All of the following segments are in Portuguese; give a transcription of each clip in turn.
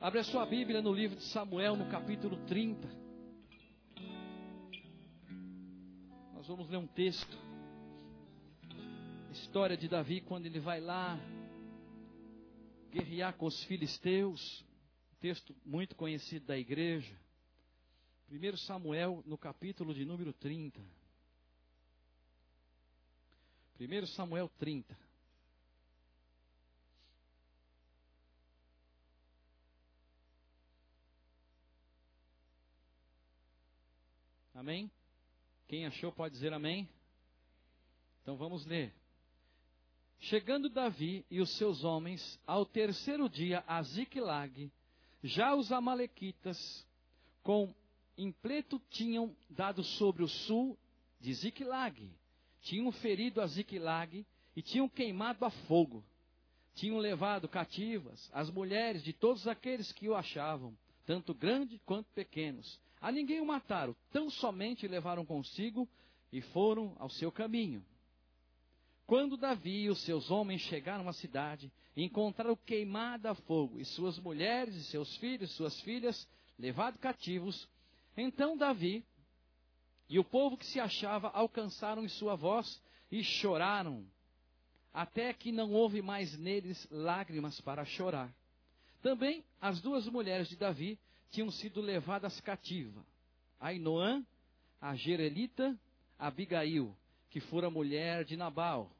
Abre a sua Bíblia no livro de Samuel, no capítulo 30. Nós vamos ler um texto. História de Davi quando ele vai lá guerrear com os filisteus. Texto muito conhecido da igreja. 1 Samuel, no capítulo de número 30. 1 Samuel 30. Amém? Quem achou pode dizer amém? Então vamos ler. Chegando Davi e os seus homens ao terceiro dia a Ziklag, já os amalequitas com impleto tinham dado sobre o sul de Ziklag, tinham ferido a Ziklag e tinham queimado a fogo. Tinham levado cativas as mulheres de todos aqueles que o achavam, tanto grandes quanto pequenos, a ninguém o mataram, tão somente levaram consigo e foram ao seu caminho. Quando Davi e os seus homens chegaram à cidade, encontraram queimada a fogo, e suas mulheres, e seus filhos, e suas filhas, levados cativos, então Davi e o povo que se achava alcançaram em sua voz e choraram, até que não houve mais neles lágrimas para chorar. Também as duas mulheres de Davi tinham sido levadas cativa. Ainoã, a Jerelita, Abigail, que fora mulher de Nabal.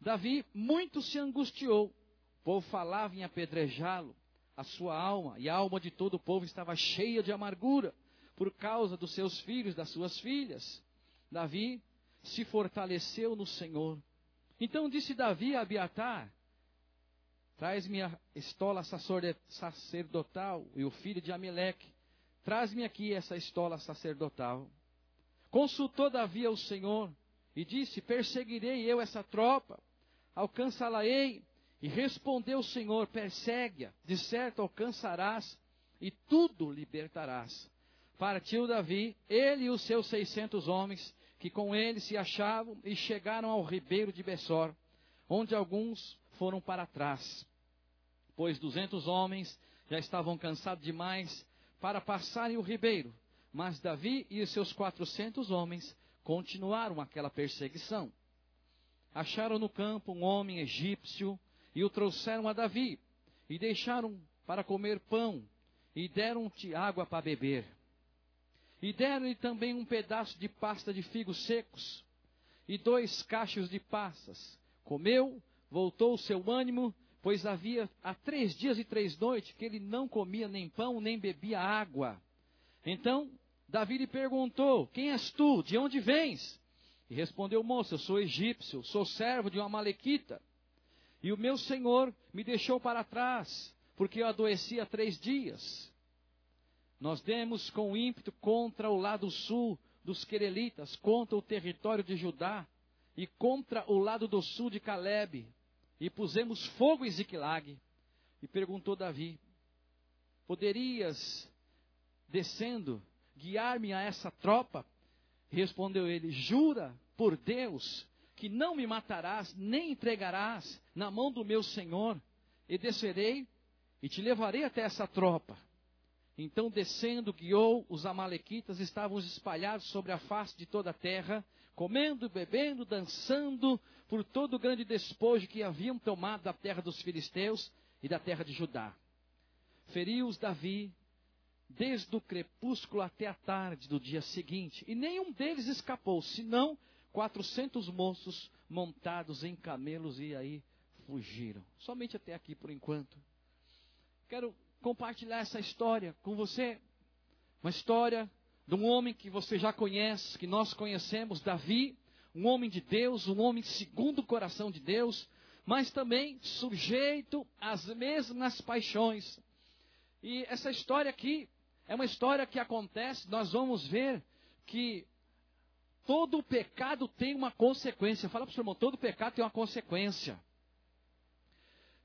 Davi muito se angustiou. O povo falava em apedrejá-lo. A sua alma e a alma de todo o povo estava cheia de amargura por causa dos seus filhos, das suas filhas. Davi se fortaleceu no Senhor. Então disse Davi a Abiatar: Traz-me a estola sacerdotal e o filho de Ameleque. Traz-me aqui essa estola sacerdotal. Consultou Davi ao Senhor e disse: Perseguirei eu essa tropa, alcançá-la-ei. E respondeu o Senhor: Persegue-a, de certo alcançarás e tudo libertarás. Partiu Davi, ele e os seus seiscentos homens, que com ele se achavam, e chegaram ao ribeiro de Bessor, onde alguns foram para trás, pois duzentos homens já estavam cansados demais para passarem o ribeiro. Mas Davi e os seus quatrocentos homens continuaram aquela perseguição. Acharam no campo um homem egípcio e o trouxeram a Davi, e deixaram para comer pão, e deram-te água para beber. E deram-lhe também um pedaço de pasta de figos secos, e dois cachos de passas. Comeu voltou o seu ânimo, pois havia há três dias e três noites que ele não comia nem pão, nem bebia água. Então, Davi lhe perguntou: Quem és tu? De onde vens? E respondeu o moço: Eu sou egípcio, sou servo de uma malequita. E o meu senhor me deixou para trás, porque eu adoeci há três dias. Nós demos com ímpeto contra o lado sul dos querelitas, contra o território de Judá, e contra o lado do sul de Caleb, e pusemos fogo em Ziklag. E perguntou Davi: Poderias, descendo, guiar-me a essa tropa? Respondeu ele: Jura por Deus que não me matarás, nem entregarás na mão do meu senhor, e descerei e te levarei até essa tropa. Então, descendo, guiou, os amalequitas estavam espalhados sobre a face de toda a terra, comendo, bebendo, dançando por todo o grande despojo que haviam tomado da terra dos filisteus e da terra de Judá. Feriu-os Davi desde o crepúsculo até a tarde do dia seguinte, e nenhum deles escapou, senão quatrocentos moços montados em camelos e aí fugiram. Somente até aqui por enquanto. Quero compartilhar essa história com você. Uma história de um homem que você já conhece, que nós conhecemos, Davi, um homem de Deus, um homem segundo o coração de Deus, mas também sujeito às mesmas paixões. E essa história aqui é uma história que acontece, nós vamos ver que todo pecado tem uma consequência. Fala para o seu irmão, todo pecado tem uma consequência.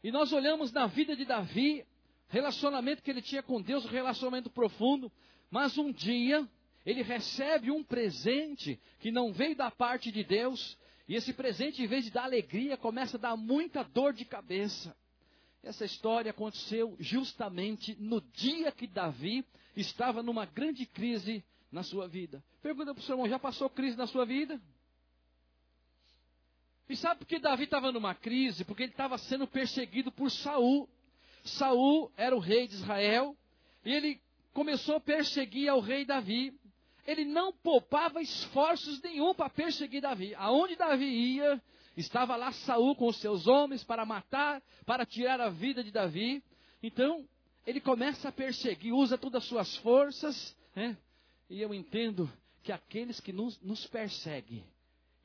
E nós olhamos na vida de Davi, relacionamento que ele tinha com Deus, um relacionamento profundo, mas um dia ele recebe um presente que não veio da parte de Deus, e esse presente, em vez de dar alegria, começa a dar muita dor de cabeça. Essa história aconteceu justamente no dia que Davi estava numa grande crise na sua vida. Pergunta para o seu irmão: já passou crise na sua vida? E sabe por que Davi estava numa crise? Porque ele estava sendo perseguido por Saul. Saul era o rei de Israel e ele começou a perseguir ao rei Davi. Ele não poupava esforços nenhum para perseguir Davi. Aonde Davi ia, estava lá Saul com os seus homens para matar, para tirar a vida de Davi. Então, ele começa a perseguir, usa todas as suas forças, né? E eu entendo que aqueles que nos, nos perseguem,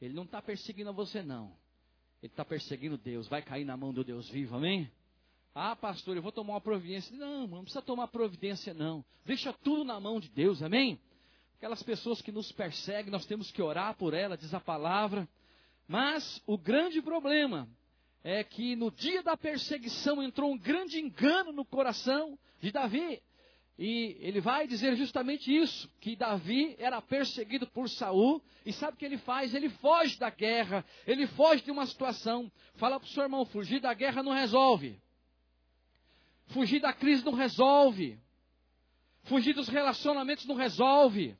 ele não está perseguindo você, não. Ele está perseguindo Deus, vai cair na mão do Deus vivo, amém? Ah, pastor, eu vou tomar uma providência. Não, não precisa tomar providência, não. Deixa tudo na mão de Deus, amém? Aquelas pessoas que nos perseguem, nós temos que orar por ela, diz a palavra. Mas o grande problema é que no dia da perseguição entrou um grande engano no coração de Davi. E ele vai dizer justamente isso, que Davi era perseguido por Saul, e sabe o que ele faz? Ele foge da guerra, ele foge de uma situação. Fala para o seu irmão, fugir da guerra não resolve. Fugir da crise não resolve. Fugir dos relacionamentos não resolve.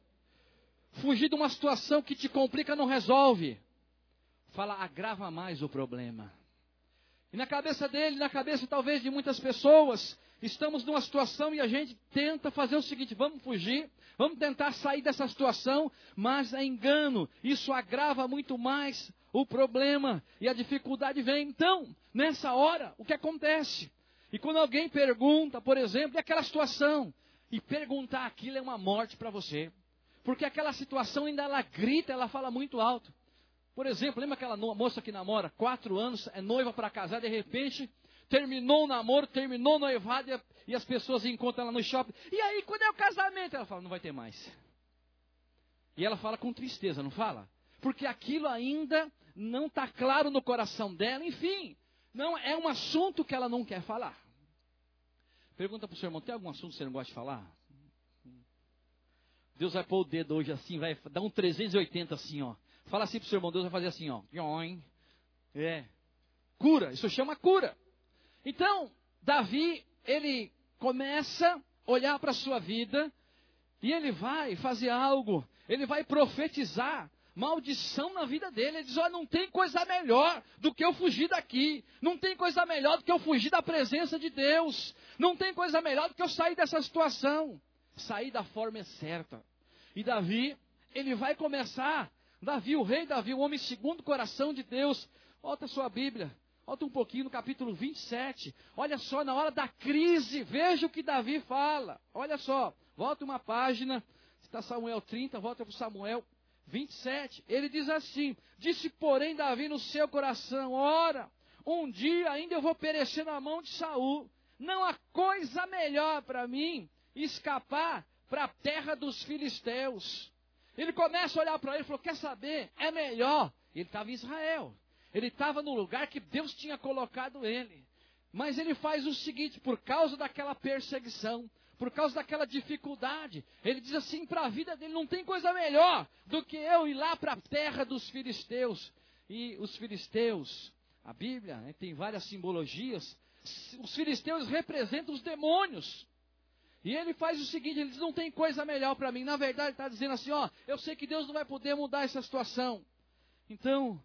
Fugir de uma situação que te complica não resolve. Fala, agrava mais o problema. E na cabeça dele, na cabeça talvez de muitas pessoas, estamos numa situação e a gente tenta fazer o seguinte: vamos fugir, vamos tentar sair dessa situação, mas é engano, isso agrava muito mais o problema e a dificuldade vem. Então, nessa hora, o que acontece? E quando alguém pergunta, por exemplo, e aquela situação, e perguntar aquilo é uma morte para você. Porque aquela situação ainda ela grita, ela fala muito alto. Por exemplo, lembra aquela moça que namora quatro anos, é noiva para casar, de repente terminou o namoro, terminou o noivado e as pessoas encontram ela no shopping. E aí, quando é o casamento? Ela fala, não vai ter mais. E ela fala com tristeza, não fala? Porque aquilo ainda não está claro no coração dela. Enfim, não é um assunto que ela não quer falar. Pergunta para o seu irmão: tem algum assunto que você não gosta de falar? Deus vai pôr o dedo hoje assim, vai dar um 380 assim, ó. Fala assim para o seu irmão: Deus vai fazer assim, ó. É. Cura, isso chama cura. Então, Davi, ele começa a olhar para a sua vida e ele vai fazer algo, ele vai profetizar maldição na vida dele. Ele diz: Olha, não tem coisa melhor do que eu fugir daqui. Não tem coisa melhor do que eu fugir da presença de Deus. Não tem coisa melhor do que eu sair dessa situação. Sair da forma certa. E Davi, ele vai começar. Davi, o rei Davi, o homem segundo o coração de Deus. Volta a sua Bíblia. Volta um pouquinho no capítulo 27. Olha só, na hora da crise, veja o que Davi fala. Olha só, volta uma página. Está Samuel 30, volta para Samuel 27. Ele diz assim: Disse, porém, Davi no seu coração: Ora, um dia ainda eu vou perecer na mão de Saul. Não há coisa melhor para mim escapar para a terra dos filisteus. Ele começa a olhar para ele e falou: Quer saber? É melhor. Ele estava em Israel. Ele estava no lugar que Deus tinha colocado ele. Mas ele faz o seguinte: por causa daquela perseguição, por causa daquela dificuldade, ele diz assim: para a vida dele não tem coisa melhor do que eu ir lá para a terra dos filisteus. E os filisteus, a Bíblia né, tem várias simbologias, os filisteus representam os demônios. E ele faz o seguinte: ele diz, não tem coisa melhor para mim. Na verdade, ele está dizendo assim: ó, eu sei que Deus não vai poder mudar essa situação. Então,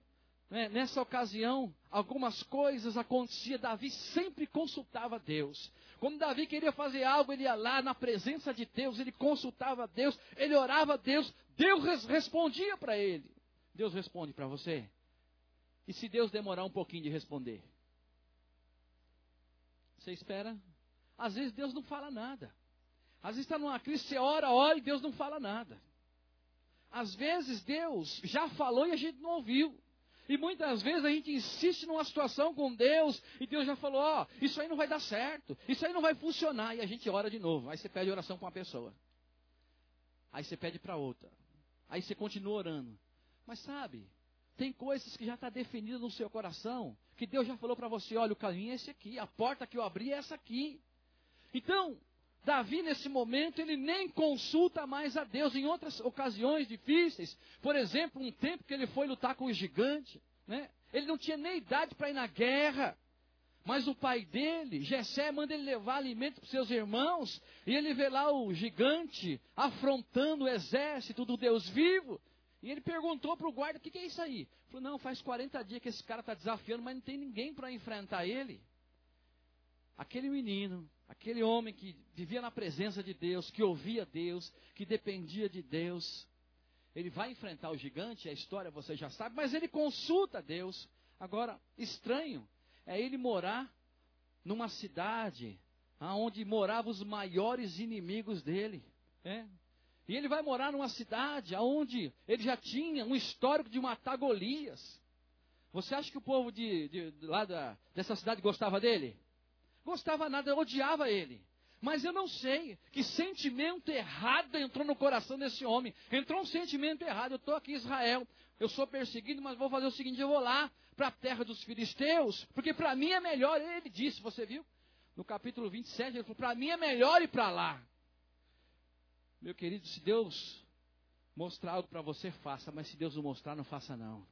né, nessa ocasião, algumas coisas aconteciam. Davi sempre consultava Deus. Quando Davi queria fazer algo, ele ia lá na presença de Deus, ele consultava Deus, ele orava a Deus, Deus respondia para ele. Deus responde para você. E se Deus demorar um pouquinho de responder? Você espera? Às vezes Deus não fala nada. Às vezes está numa crise, você ora, ora e Deus não fala nada. Às vezes Deus já falou e a gente não ouviu. E muitas vezes a gente insiste numa situação com Deus e Deus já falou: Ó, oh, isso aí não vai dar certo, isso aí não vai funcionar. E a gente ora de novo. Aí você pede oração para uma pessoa. Aí você pede para outra. Aí você continua orando. Mas sabe, tem coisas que já está definidas no seu coração, que Deus já falou para você: olha, o caminho é esse aqui, a porta que eu abri é essa aqui. Então, Davi, nesse momento, ele nem consulta mais a Deus. Em outras ocasiões difíceis, por exemplo, um tempo que ele foi lutar com o gigante, né? ele não tinha nem idade para ir na guerra. Mas o pai dele, Jessé, manda ele levar alimento para seus irmãos, e ele vê lá o gigante afrontando o exército do Deus vivo. E ele perguntou para o guarda: o que, que, é isso aí? Ele falou: não, faz 40 dias que esse cara está desafiando, mas não tem ninguém para enfrentar ele. Aquele menino, aquele homem que vivia na presença de Deus, que ouvia Deus, que dependia de Deus, ele vai enfrentar o gigante, a história você já sabe, mas ele consulta Deus. Agora, estranho é ele morar numa cidade onde moravam os maiores inimigos dele. É? E ele vai morar numa cidade onde ele já tinha um histórico de matar Golias. Você acha que o povo de, de, de lá da, dessa cidade gostava dele? Gostava nada, odiava ele. Mas eu não sei que sentimento errado entrou no coração desse homem. Entrou um sentimento errado. Eu estou aqui em Israel, eu sou perseguido, mas vou fazer o seguinte: eu vou lá para a terra dos filisteus, porque para mim é melhor. Ele disse, você viu? No capítulo 27, ele falou: para mim é melhor ir para lá. Meu querido, se Deus mostrar algo para você, faça, mas se Deus não mostrar, não faça não.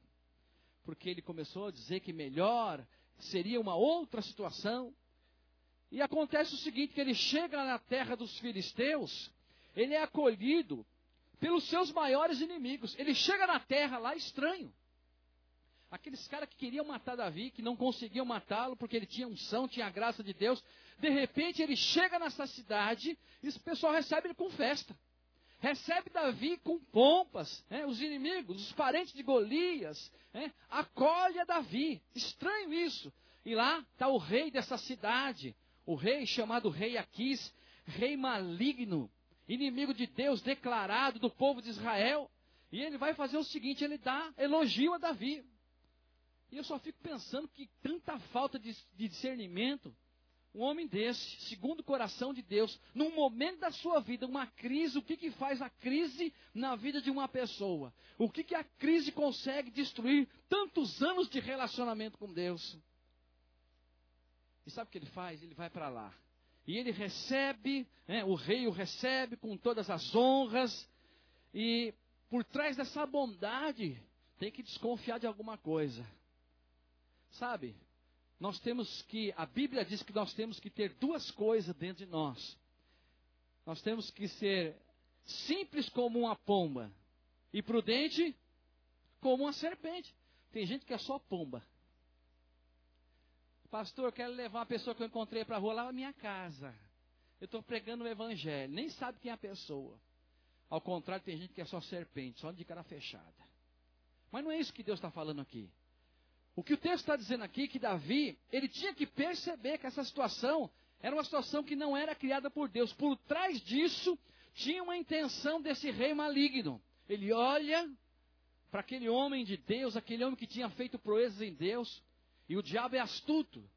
Porque ele começou a dizer que melhor seria uma outra situação. E acontece o seguinte, que ele chega na terra dos filisteus, ele é acolhido pelos seus maiores inimigos. Ele chega na terra lá estranho. Aqueles caras que queriam matar Davi, que não conseguiam matá-lo porque ele tinha unção, tinha a graça de Deus. De repente ele chega nessa cidade e o pessoal recebe ele com festa. Recebe Davi com pompas, né? os inimigos, os parentes de Golias, né? acolhe a Davi. Estranho isso. E lá está o rei dessa cidade, o rei chamado rei Aquis, rei maligno, inimigo de Deus declarado do povo de Israel. E ele vai fazer o seguinte: ele dá elogio a Davi. E eu só fico pensando que tanta falta de, de discernimento, um homem desse, segundo o coração de Deus, num momento da sua vida, uma crise, o que, que faz a crise na vida de uma pessoa? O que, que a crise consegue destruir tantos anos de relacionamento com Deus? E sabe o que ele faz? Ele vai para lá. E ele recebe, né, o rei o recebe com todas as honras, e por trás dessa bondade, tem que desconfiar de alguma coisa. Sabe? Nós temos que, a Bíblia diz que nós temos que ter duas coisas dentro de nós. Nós temos que ser simples como uma pomba e prudente como uma serpente. Tem gente que é só pomba. Pastor, eu quero levar uma pessoa que eu encontrei para a rua lá na minha casa. Eu estou pregando o evangelho, nem sabe quem é a pessoa. Ao contrário, tem gente que é só serpente, só de cara fechada. Mas não é isso que Deus está falando aqui. O que o texto está dizendo aqui é que Davi, ele tinha que perceber que essa situação era uma situação que não era criada por Deus. Por trás disso, tinha uma intenção desse rei maligno. Ele olha para aquele homem de Deus, aquele homem que tinha feito proezas em Deus, e o diabo é astuto.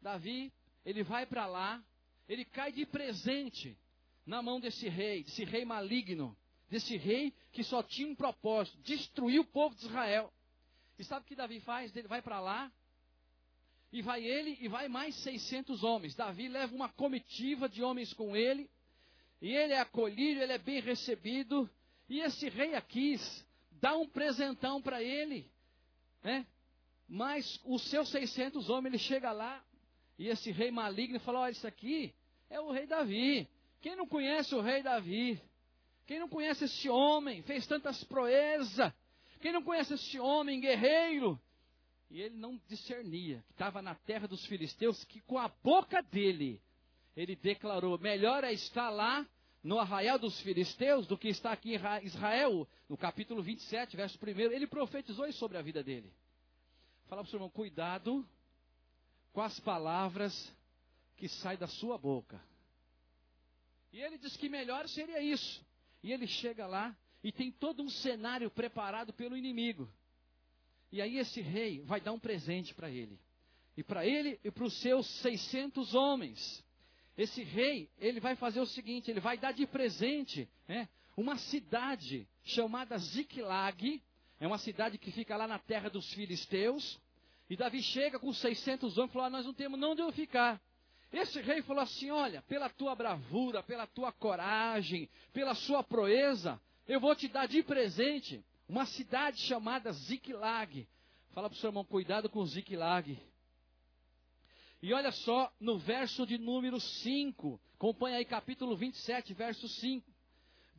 Davi, ele vai para lá, ele cai de presente na mão desse rei, desse rei maligno, desse rei que só tinha um propósito: destruir o povo de Israel. E sabe o que Davi faz? Ele vai para lá, e vai ele e vai mais 600 homens. Davi leva uma comitiva de homens com ele, e ele é acolhido, ele é bem recebido, e esse rei Aquis dá um presentão para ele, né? Mas os seus 600 homens, ele chega lá, e esse rei maligno fala: Olha, isso aqui é o rei Davi. Quem não conhece o rei Davi? Quem não conhece esse homem? Fez tantas proezas. Quem não conhece esse homem guerreiro? E ele não discernia que estava na terra dos filisteus, que com a boca dele ele declarou: melhor é estar lá no arraial dos filisteus do que estar aqui em Israel, no capítulo 27, verso 1. Ele profetizou isso sobre a vida dele. Fala para o seu irmão: cuidado com as palavras que saem da sua boca. E ele diz que melhor seria isso. E ele chega lá e tem todo um cenário preparado pelo inimigo. E aí esse rei vai dar um presente para ele. E para ele e para os seus 600 homens. Esse rei, ele vai fazer o seguinte, ele vai dar de presente né, uma cidade chamada Ziklag. É uma cidade que fica lá na terra dos filisteus. E Davi chega com 600 homens e falou, ah, nós não temos não onde eu ficar. Esse rei falou assim, olha, pela tua bravura, pela tua coragem, pela sua proeza, eu vou te dar de presente uma cidade chamada Ziklag. Fala para o seu irmão, cuidado com Ziklag. E olha só no verso de número 5. Acompanha aí capítulo 27, verso 5.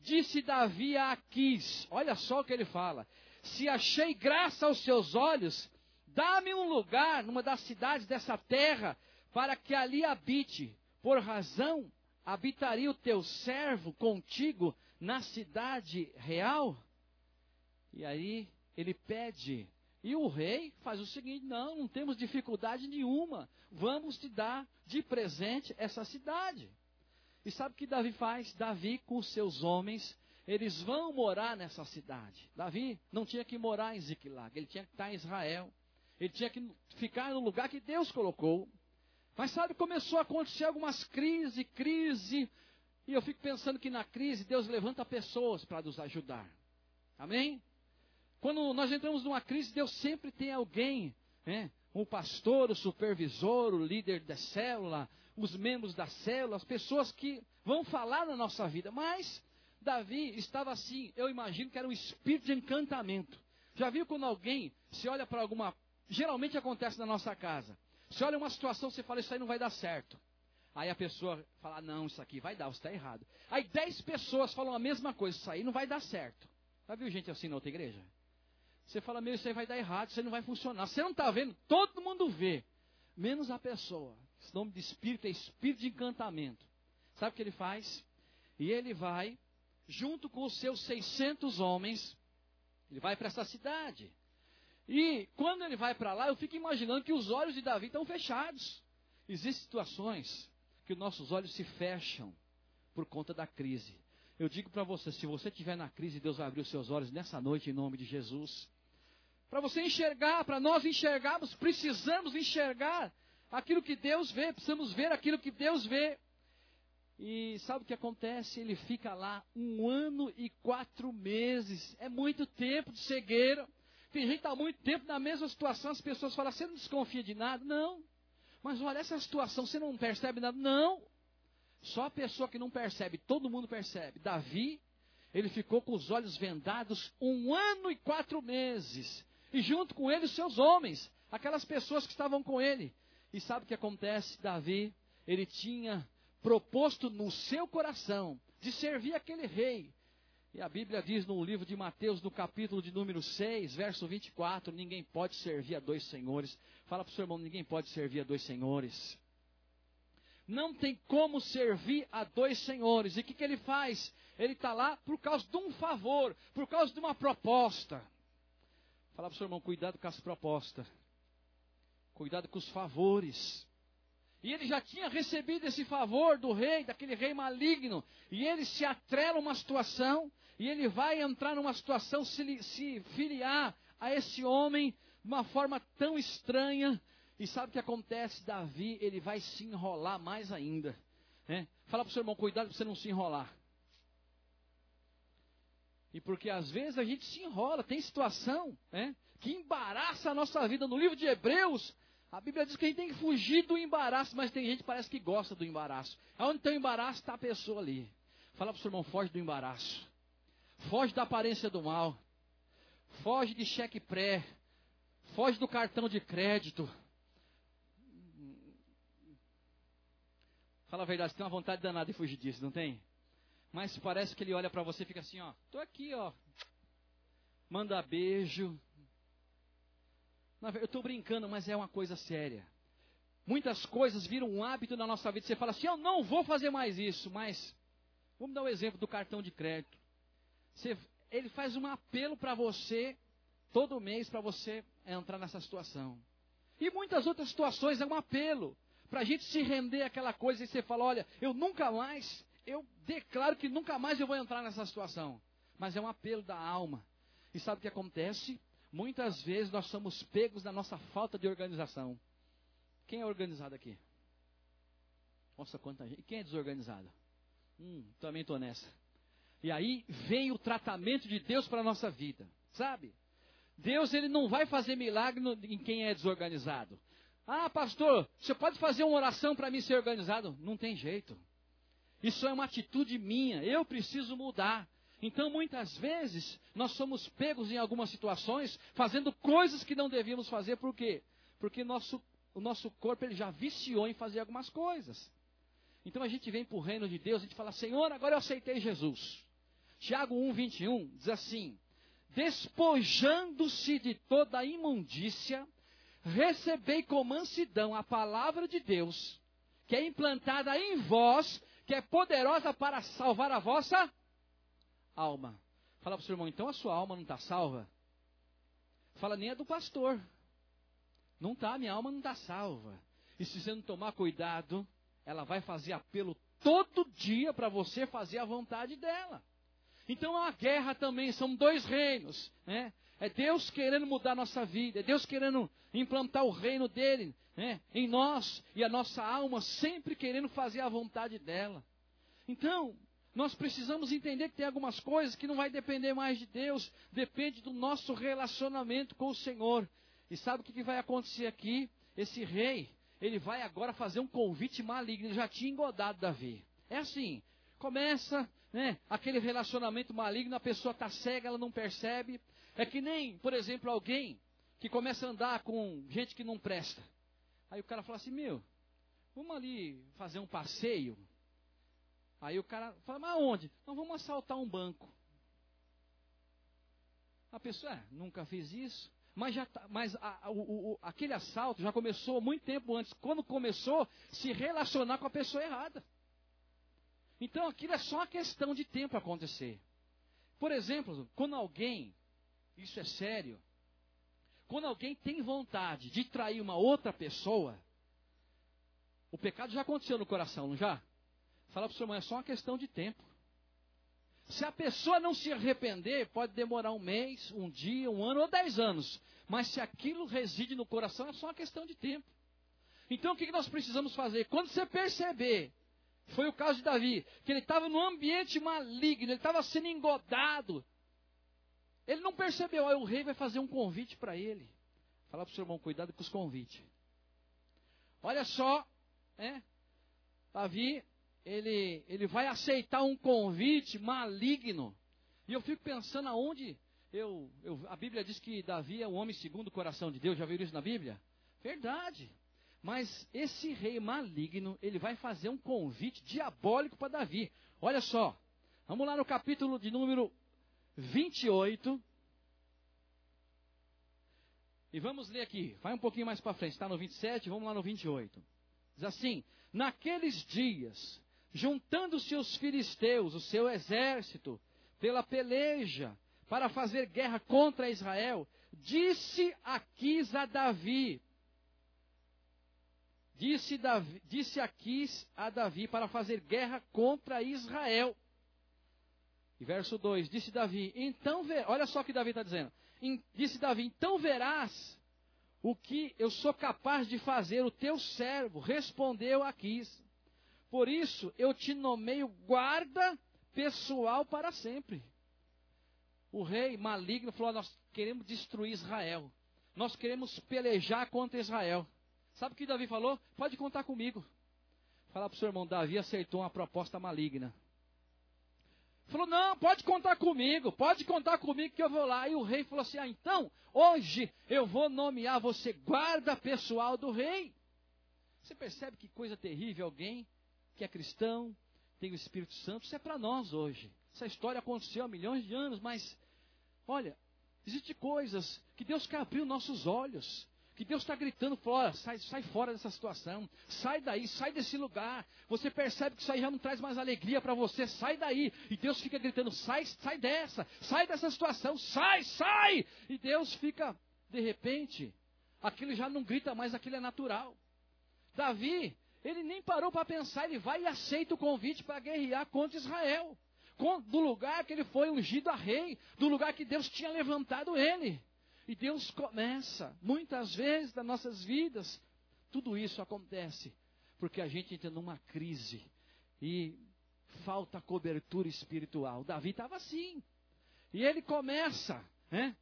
Disse Davi a Aquis, olha só o que ele fala: Se achei graça aos seus olhos, dá-me um lugar numa das cidades dessa terra, para que ali habite. Por razão, habitaria o teu servo contigo na cidade real? E aí ele pede. E o rei faz o seguinte: não, não temos dificuldade nenhuma. Vamos te dar de presente essa cidade. E sabe o que Davi faz? Davi, com seus homens, eles vão morar nessa cidade. Davi não tinha que morar em Ziklag, ele tinha que estar em Israel. Ele tinha que ficar no lugar que Deus colocou. Mas sabe, começou a acontecer algumas crises, crise. E eu fico pensando que na crise Deus levanta pessoas para nos ajudar. Amém? Quando nós entramos numa crise, Deus sempre tem alguém, né? o pastor, o supervisor, o líder da célula, os membros da célula, as pessoas que vão falar na nossa vida. Mas Davi estava assim, eu imagino que era um espírito de encantamento. Já viu quando alguém se olha para alguma. Geralmente acontece na nossa casa. Se olha uma situação, você fala, isso aí não vai dar certo. Aí a pessoa fala, não, isso aqui vai dar, você está errado. Aí dez pessoas falam a mesma coisa, isso aí não vai dar certo. Já viu gente assim na outra igreja? Você fala, meu, isso aí vai dar errado, isso aí não vai funcionar. Você não está vendo, todo mundo vê, menos a pessoa. Esse nome de espírito é espírito de encantamento. Sabe o que ele faz? E ele vai, junto com os seus 600 homens, ele vai para essa cidade. E quando ele vai para lá, eu fico imaginando que os olhos de Davi estão fechados. Existem situações que os nossos olhos se fecham por conta da crise. Eu digo para você, se você estiver na crise, Deus vai abrir os seus olhos nessa noite em nome de Jesus. Para você enxergar, para nós enxergarmos, precisamos enxergar aquilo que Deus vê, precisamos ver aquilo que Deus vê. E sabe o que acontece? Ele fica lá um ano e quatro meses. É muito tempo de cegueira. Tem gente que está muito tempo na mesma situação. As pessoas falam, você não desconfia de nada? Não. Mas olha essa situação, você não percebe nada? Não. Só a pessoa que não percebe, todo mundo percebe. Davi, ele ficou com os olhos vendados um ano e quatro meses. E junto com ele os seus homens, aquelas pessoas que estavam com ele. E sabe o que acontece? Davi, ele tinha proposto no seu coração de servir aquele rei. E a Bíblia diz no livro de Mateus, no capítulo de número 6, verso 24: ninguém pode servir a dois senhores. Fala para o seu irmão: ninguém pode servir a dois senhores. Não tem como servir a dois senhores. E o que, que ele faz? Ele está lá por causa de um favor, por causa de uma proposta. Fala para o seu irmão: cuidado com as propostas. Cuidado com os favores. E ele já tinha recebido esse favor do rei, daquele rei maligno. E ele se atrela uma situação, e ele vai entrar numa situação, se, se filiar a esse homem de uma forma tão estranha. E sabe o que acontece? Davi, ele vai se enrolar mais ainda. Né? Fala para o seu irmão, cuidado para você não se enrolar. E porque às vezes a gente se enrola, tem situação né, que embaraça a nossa vida. No livro de Hebreus, a Bíblia diz que a gente tem que fugir do embaraço, mas tem gente que parece que gosta do embaraço. Aonde tem o embaraço, está a pessoa ali. Fala para o seu irmão, foge do embaraço. Foge da aparência do mal. Foge de cheque pré. Foge do cartão de crédito. Fala a verdade, você tem uma vontade danada de fugir disso, não tem? Mas parece que ele olha para você e fica assim, ó. Tô aqui, ó. Manda beijo, eu estou brincando, mas é uma coisa séria. Muitas coisas viram um hábito na nossa vida. Você fala assim: eu não vou fazer mais isso. Mas, vamos dar o um exemplo do cartão de crédito. Você, ele faz um apelo para você, todo mês, para você entrar nessa situação. E muitas outras situações é um apelo. Para a gente se render àquela coisa e você fala: olha, eu nunca mais, eu declaro que nunca mais eu vou entrar nessa situação. Mas é um apelo da alma. E sabe o que acontece? Muitas vezes nós somos pegos na nossa falta de organização. Quem é organizado aqui? Nossa, quanta gente. Quem é desorganizado? Hum, também estou nessa. E aí vem o tratamento de Deus para a nossa vida, sabe? Deus ele não vai fazer milagre em quem é desorganizado. Ah, pastor, você pode fazer uma oração para mim ser organizado? Não tem jeito. Isso é uma atitude minha. Eu preciso mudar. Então, muitas vezes, nós somos pegos em algumas situações fazendo coisas que não devíamos fazer, por quê? Porque nosso o nosso corpo ele já viciou em fazer algumas coisas. Então a gente vem para o reino de Deus, a gente fala, Senhor, agora eu aceitei Jesus. Tiago 1, 21 diz assim: Despojando-se de toda a imundícia, recebei com mansidão a palavra de Deus, que é implantada em vós, que é poderosa para salvar a vossa alma. Fala para o seu irmão, então a sua alma não está salva? Fala, nem é do pastor. Não está, minha alma não está salva. E se você não tomar cuidado, ela vai fazer apelo todo dia para você fazer a vontade dela. Então uma guerra também, são dois reinos. Né? É Deus querendo mudar a nossa vida, é Deus querendo implantar o reino dele né, em nós e a nossa alma sempre querendo fazer a vontade dela. Então, nós precisamos entender que tem algumas coisas que não vai depender mais de Deus, depende do nosso relacionamento com o Senhor. E sabe o que vai acontecer aqui? Esse rei, ele vai agora fazer um convite maligno, ele já tinha engodado Davi. É assim, começa né, aquele relacionamento maligno, a pessoa está cega, ela não percebe. É que nem, por exemplo, alguém que começa a andar com gente que não presta. Aí o cara fala assim, meu, vamos ali fazer um passeio. Aí o cara fala, mas aonde? Não, vamos assaltar um banco. A pessoa, é, nunca fiz isso. Mas, já, tá, mas a, o, o, aquele assalto já começou muito tempo antes. Quando começou, se relacionar com a pessoa errada. Então aquilo é só uma questão de tempo acontecer. Por exemplo, quando alguém, isso é sério, quando alguém tem vontade de trair uma outra pessoa, o pecado já aconteceu no coração, não já? Fala para o seu irmão, é só uma questão de tempo. Se a pessoa não se arrepender, pode demorar um mês, um dia, um ano ou dez anos. Mas se aquilo reside no coração, é só uma questão de tempo. Então o que nós precisamos fazer? Quando você perceber, foi o caso de Davi, que ele estava num ambiente maligno, ele estava sendo engodado. Ele não percebeu, aí o rei vai fazer um convite para ele. Falar para o seu irmão, cuidado com os convites. Olha só, né? Davi ele, ele vai aceitar um convite maligno. E eu fico pensando aonde eu, eu, a Bíblia diz que Davi é o homem segundo o coração de Deus. Já viram isso na Bíblia? Verdade. Mas esse rei maligno, ele vai fazer um convite diabólico para Davi. Olha só. Vamos lá no capítulo de número 28. E vamos ler aqui. Vai um pouquinho mais para frente. Está no 27, vamos lá no 28. Diz assim: Naqueles dias juntando-se os filisteus, o seu exército, pela peleja, para fazer guerra contra Israel, disse Aquis a Davi, disse, Davi, disse Aquis a Davi para fazer guerra contra Israel. E verso 2, disse Davi, então, ver, olha só o que Davi está dizendo, disse Davi, então verás o que eu sou capaz de fazer, o teu servo, respondeu Aquis. Por isso eu te nomeio guarda pessoal para sempre. O rei maligno falou: Nós queremos destruir Israel. Nós queremos pelejar contra Israel. Sabe o que Davi falou? Pode contar comigo. Fala para o seu irmão: Davi aceitou uma proposta maligna. Falou: Não, pode contar comigo, pode contar comigo que eu vou lá. E o rei falou assim: Ah, então, hoje eu vou nomear você guarda pessoal do rei. Você percebe que coisa terrível alguém que é cristão, tem o Espírito Santo, isso é para nós hoje. Essa história aconteceu há milhões de anos, mas olha, existem coisas que Deus quer abrir os nossos olhos. Que Deus está gritando fora, sai, sai fora dessa situação, sai daí, sai desse lugar. Você percebe que isso aí já não traz mais alegria para você, sai daí. E Deus fica gritando, sai, sai dessa, sai dessa situação, sai, sai. E Deus fica, de repente, aquilo já não grita mais, aquilo é natural. Davi, ele nem parou para pensar, ele vai e aceita o convite para guerrear contra Israel. do lugar que ele foi ungido a rei, do lugar que Deus tinha levantado ele. E Deus começa, muitas vezes nas nossas vidas, tudo isso acontece porque a gente entra numa crise e falta cobertura espiritual. Davi estava assim. E ele começa, né?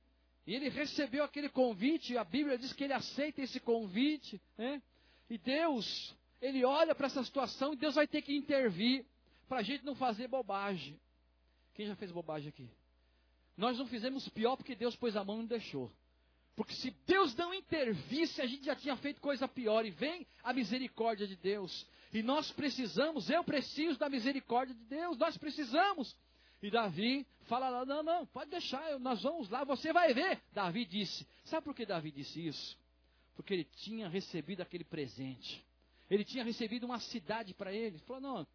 E ele recebeu aquele convite, a Bíblia diz que ele aceita esse convite, né? E Deus ele olha para essa situação e Deus vai ter que intervir para a gente não fazer bobagem. Quem já fez bobagem aqui? Nós não fizemos pior porque Deus pôs a mão e não deixou. Porque se Deus não intervisse, a gente já tinha feito coisa pior. E vem a misericórdia de Deus. E nós precisamos, eu preciso da misericórdia de Deus, nós precisamos. E Davi fala lá, não, não, pode deixar, nós vamos lá, você vai ver. Davi disse, sabe por que Davi disse isso? Porque ele tinha recebido aquele presente. Ele tinha recebido uma cidade para ele. Ele falou, não,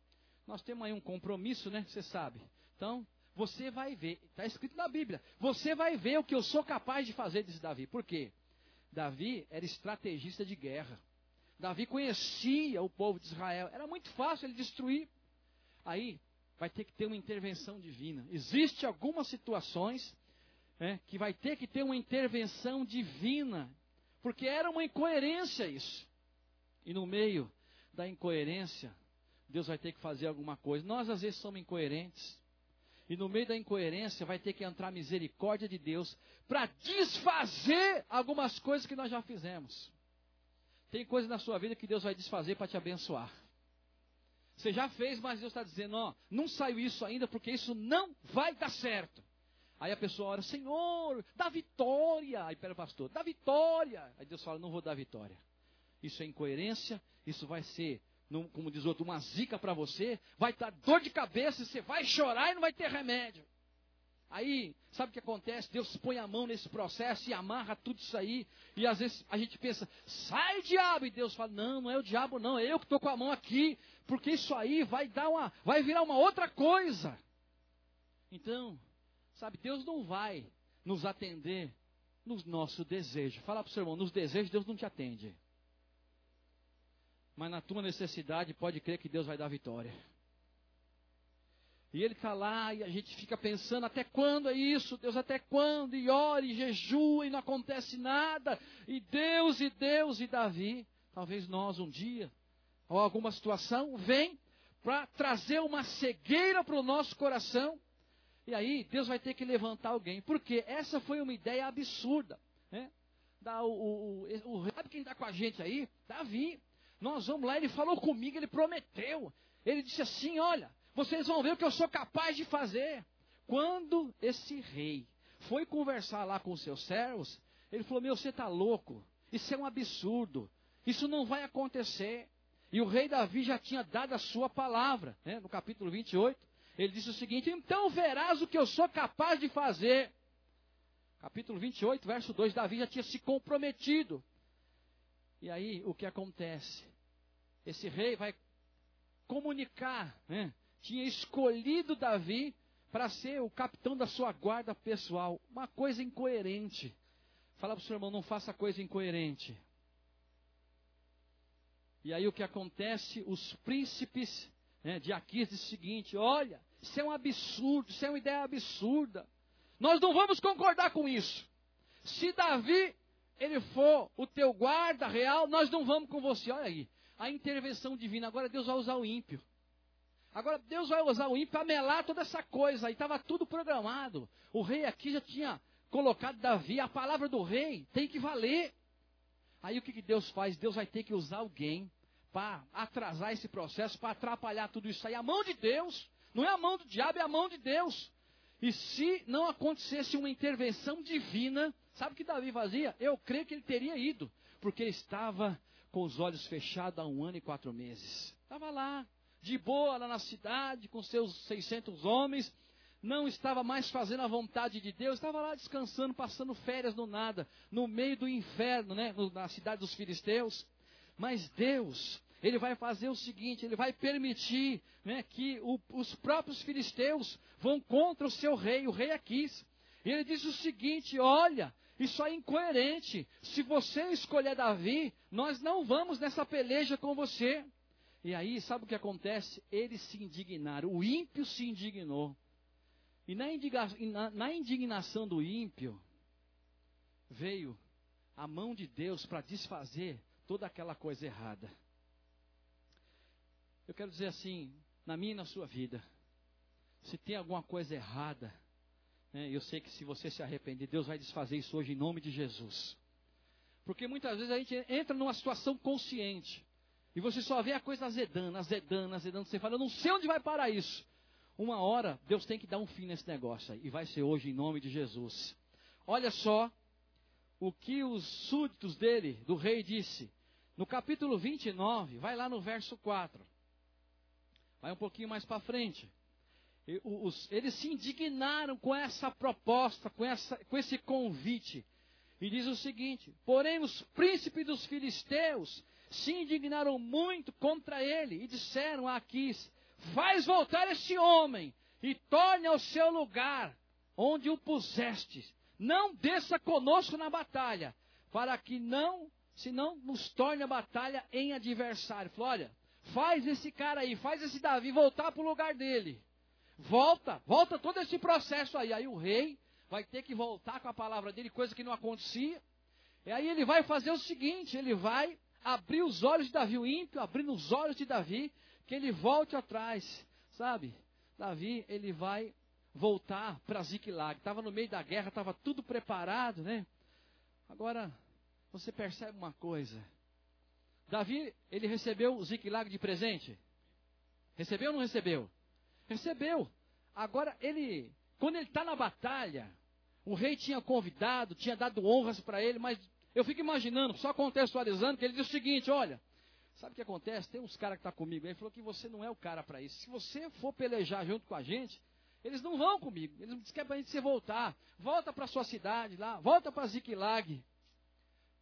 nós temos aí um compromisso, né? Você sabe. Então, você vai ver, está escrito na Bíblia, você vai ver o que eu sou capaz de fazer, disse Davi. Por quê? Davi era estrategista de guerra. Davi conhecia o povo de Israel. Era muito fácil ele destruir. Aí, vai ter que ter uma intervenção divina. Existem algumas situações né, que vai ter que ter uma intervenção divina, porque era uma incoerência isso. E no meio da incoerência, Deus vai ter que fazer alguma coisa. Nós às vezes somos incoerentes. E no meio da incoerência vai ter que entrar a misericórdia de Deus para desfazer algumas coisas que nós já fizemos. Tem coisa na sua vida que Deus vai desfazer para te abençoar. Você já fez, mas Deus está dizendo, ó, não saiu isso ainda porque isso não vai dar certo. Aí a pessoa ora, Senhor, dá vitória. Aí pera pastor, dá vitória. Aí Deus fala, não vou dar vitória. Isso é incoerência, isso vai ser, como diz outro, uma zica para você, vai dar dor de cabeça, você vai chorar e não vai ter remédio. Aí, sabe o que acontece? Deus põe a mão nesse processo e amarra tudo isso aí. E às vezes a gente pensa, sai diabo! E Deus fala, não, não é o diabo, não, é eu que estou com a mão aqui. Porque isso aí vai dar uma. vai virar uma outra coisa. Então, sabe, Deus não vai nos atender no nosso desejo. Fala para o seu irmão, nos desejos Deus não te atende. Mas na tua necessidade pode crer que Deus vai dar vitória. E ele está lá e a gente fica pensando: até quando é isso? Deus, até quando? E ora, e jejua, e não acontece nada. E Deus, e Deus, e Davi. Talvez nós um dia, ou alguma situação, vem para trazer uma cegueira para o nosso coração. E aí Deus vai ter que levantar alguém. Porque essa foi uma ideia absurda. Né? Da, o, o, o, sabe quem está com a gente aí? Davi. Nós vamos lá, ele falou comigo, ele prometeu. Ele disse assim: olha, vocês vão ver o que eu sou capaz de fazer. Quando esse rei foi conversar lá com os seus servos, ele falou: Meu, você está louco. Isso é um absurdo. Isso não vai acontecer. E o rei Davi já tinha dado a sua palavra, né? no capítulo 28. Ele disse o seguinte: Então verás o que eu sou capaz de fazer. Capítulo 28, verso 2: Davi já tinha se comprometido. E aí o que acontece? Esse rei vai comunicar né, tinha escolhido Davi para ser o capitão da sua guarda pessoal. Uma coisa incoerente. Fala para o seu irmão, não faça coisa incoerente. E aí o que acontece? Os príncipes né, de Aquis dizem o seguinte: olha, isso é um absurdo, isso é uma ideia absurda. Nós não vamos concordar com isso. Se Davi ele for o teu guarda real, nós não vamos com você. Olha aí, a intervenção divina. Agora Deus vai usar o ímpio. Agora Deus vai usar o ímpio para melar toda essa coisa. E estava tudo programado. O rei aqui já tinha colocado Davi. A palavra do rei tem que valer. Aí o que, que Deus faz? Deus vai ter que usar alguém para atrasar esse processo, para atrapalhar tudo isso aí. A mão de Deus. Não é a mão do diabo, é a mão de Deus. E se não acontecesse uma intervenção divina, sabe o que Davi fazia? Eu creio que ele teria ido, porque estava com os olhos fechados há um ano e quatro meses. Estava lá, de boa lá na cidade, com seus 600 homens, não estava mais fazendo a vontade de Deus, estava lá descansando, passando férias no nada, no meio do inferno, né, na cidade dos filisteus. Mas Deus, Ele vai fazer o seguinte: Ele vai permitir né, que o, os próprios filisteus vão contra o seu rei, o rei Aquis. E ele diz o seguinte: Olha, isso é incoerente. Se você escolher Davi, nós não vamos nessa peleja com você. E aí, sabe o que acontece? Eles se indignaram, o ímpio se indignou. E na, indigna, na indignação do ímpio, veio a mão de Deus para desfazer toda aquela coisa errada. Eu quero dizer assim, na minha e na sua vida, se tem alguma coisa errada, eu sei que se você se arrepender, Deus vai desfazer isso hoje em nome de Jesus. Porque muitas vezes a gente entra numa situação consciente. E você só vê a coisa azedando, azedando, azedando. Você fala, eu não sei onde vai parar isso. Uma hora, Deus tem que dar um fim nesse negócio aí. E vai ser hoje, em nome de Jesus. Olha só o que os súditos dele, do rei, disse. No capítulo 29, vai lá no verso 4. Vai um pouquinho mais para frente. Os, eles se indignaram com essa proposta, com, essa, com esse convite. E diz o seguinte: Porém, os príncipes dos filisteus se indignaram muito contra ele e disseram a Aquis: Faz voltar este homem e torne ao seu lugar onde o puseste. Não desça conosco na batalha, para que não, se não nos torne a batalha em adversário. Falou, olha, faz esse cara aí, faz esse Davi voltar para o lugar dele. Volta, volta todo esse processo aí. Aí o rei vai ter que voltar com a palavra dele, coisa que não acontecia. E aí ele vai fazer o seguinte: ele vai abrir os olhos de Davi, o ímpio, abrindo os olhos de Davi, que ele volte atrás, sabe? Davi, ele vai voltar para Ziklag. Estava no meio da guerra, estava tudo preparado, né? Agora, você percebe uma coisa. Davi, ele recebeu Ziklag de presente? Recebeu ou não recebeu? Recebeu. Agora, ele, quando ele está na batalha, o rei tinha convidado, tinha dado honras para ele, mas eu fico imaginando, só contextualizando, que ele diz o seguinte: olha, sabe o que acontece? Tem uns caras que estão tá comigo ele falou que você não é o cara para isso. Se você for pelejar junto com a gente, eles não vão comigo. Eles dizem que é para a gente se voltar. Volta para sua cidade lá, volta para Ziklag.